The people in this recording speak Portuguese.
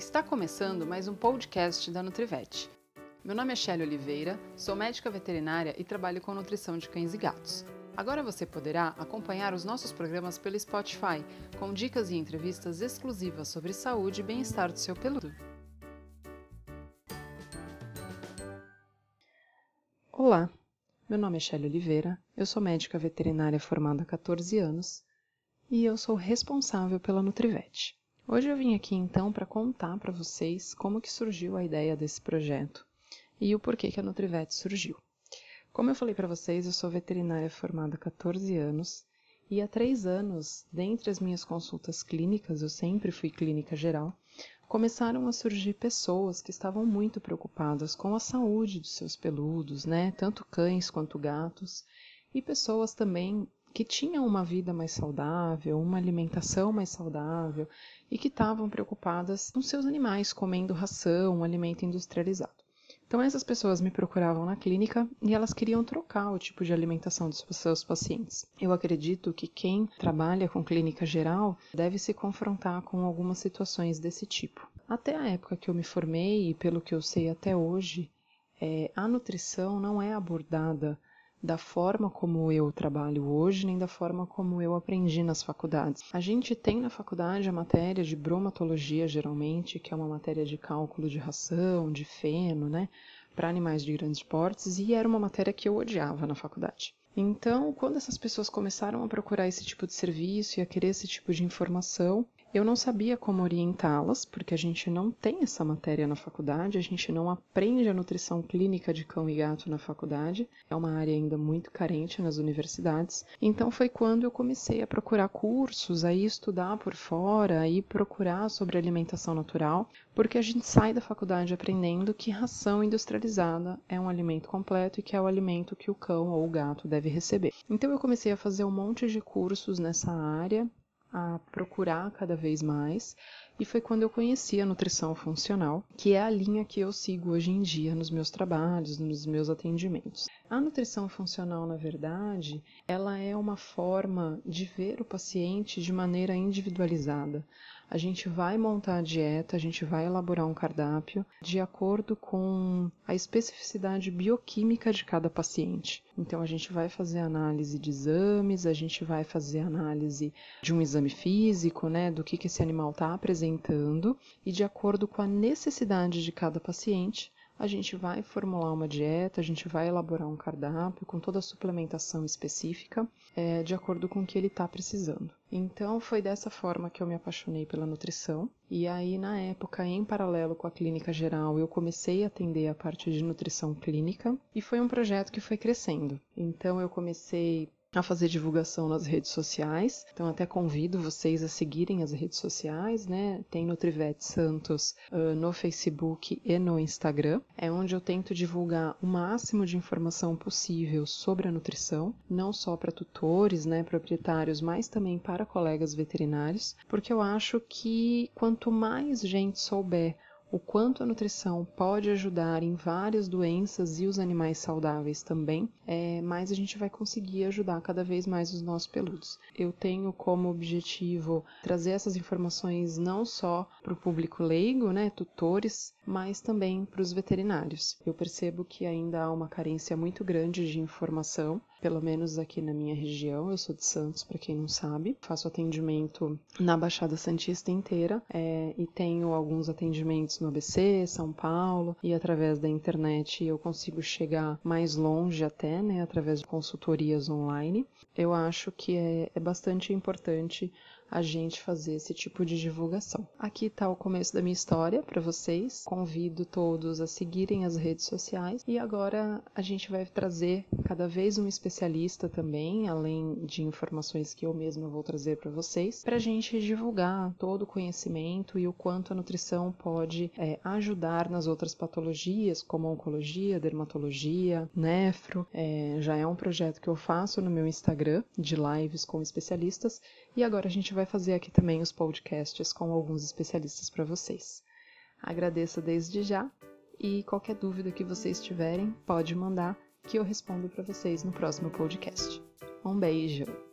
Está começando mais um podcast da Nutrivete. Meu nome é Shelly Oliveira, sou médica veterinária e trabalho com nutrição de cães e gatos. Agora você poderá acompanhar os nossos programas pelo Spotify, com dicas e entrevistas exclusivas sobre saúde e bem-estar do seu peludo. Olá, meu nome é Shelly Oliveira, eu sou médica veterinária formada há 14 anos e eu sou responsável pela Nutrivete. Hoje eu vim aqui então para contar para vocês como que surgiu a ideia desse projeto e o porquê que a Nutrivete surgiu. Como eu falei para vocês, eu sou veterinária formada há 14 anos e há três anos, dentre as minhas consultas clínicas, eu sempre fui clínica geral, começaram a surgir pessoas que estavam muito preocupadas com a saúde dos seus peludos, né? Tanto cães quanto gatos, e pessoas também que tinham uma vida mais saudável, uma alimentação mais saudável e que estavam preocupadas com seus animais comendo ração, um alimento industrializado. Então essas pessoas me procuravam na clínica e elas queriam trocar o tipo de alimentação dos seus pacientes. Eu acredito que quem trabalha com clínica geral deve se confrontar com algumas situações desse tipo. Até a época que eu me formei e pelo que eu sei até hoje, é, a nutrição não é abordada da forma como eu trabalho hoje, nem da forma como eu aprendi nas faculdades. A gente tem na faculdade a matéria de bromatologia, geralmente, que é uma matéria de cálculo de ração, de feno, né, para animais de grandes portes, e era uma matéria que eu odiava na faculdade. Então, quando essas pessoas começaram a procurar esse tipo de serviço e a querer esse tipo de informação, eu não sabia como orientá-las, porque a gente não tem essa matéria na faculdade, a gente não aprende a nutrição clínica de cão e gato na faculdade, é uma área ainda muito carente nas universidades. Então foi quando eu comecei a procurar cursos, a estudar por fora, a procurar sobre alimentação natural, porque a gente sai da faculdade aprendendo que ração industrializada é um alimento completo e que é o alimento que o cão ou o gato deve receber. Então eu comecei a fazer um monte de cursos nessa área, a procurar cada vez mais e foi quando eu conheci a nutrição funcional, que é a linha que eu sigo hoje em dia nos meus trabalhos, nos meus atendimentos. A nutrição funcional, na verdade, ela é uma forma de ver o paciente de maneira individualizada. A gente vai montar a dieta, a gente vai elaborar um cardápio de acordo com a especificidade bioquímica de cada paciente. Então, a gente vai fazer análise de exames, a gente vai fazer análise de um exame físico, né, do que, que esse animal está apresentando, e de acordo com a necessidade de cada paciente, a gente vai formular uma dieta, a gente vai elaborar um cardápio com toda a suplementação específica, é, de acordo com o que ele está precisando. Então foi dessa forma que eu me apaixonei pela nutrição. E aí, na época, em paralelo com a clínica geral, eu comecei a atender a parte de nutrição clínica e foi um projeto que foi crescendo. Então eu comecei a fazer divulgação nas redes sociais. Então até convido vocês a seguirem as redes sociais, né? Tem Nutrivete Santos uh, no Facebook e no Instagram. É onde eu tento divulgar o máximo de informação possível sobre a nutrição, não só para tutores, né, proprietários, mas também para colegas veterinários, porque eu acho que quanto mais gente souber o quanto a nutrição pode ajudar em várias doenças e os animais saudáveis também, é, mais a gente vai conseguir ajudar cada vez mais os nossos peludos. Eu tenho como objetivo trazer essas informações não só para o público leigo, né, tutores, mas também para os veterinários. Eu percebo que ainda há uma carência muito grande de informação pelo menos aqui na minha região. Eu sou de Santos, para quem não sabe. Faço atendimento na Baixada Santista inteira é, e tenho alguns atendimentos no ABC, São Paulo, e através da internet eu consigo chegar mais longe até, né, através de consultorias online. Eu acho que é, é bastante importante a gente fazer esse tipo de divulgação. Aqui está o começo da minha história para vocês. Convido todos a seguirem as redes sociais e agora a gente vai trazer cada vez um especialista também, além de informações que eu mesma vou trazer para vocês, para a gente divulgar todo o conhecimento e o quanto a nutrição pode é, ajudar nas outras patologias, como oncologia, dermatologia, nefro. É, já é um projeto que eu faço no meu Instagram de lives com especialistas e agora a gente vai fazer aqui também os podcasts com alguns especialistas para vocês. Agradeço desde já e qualquer dúvida que vocês tiverem, pode mandar que eu respondo para vocês no próximo podcast. Um beijo!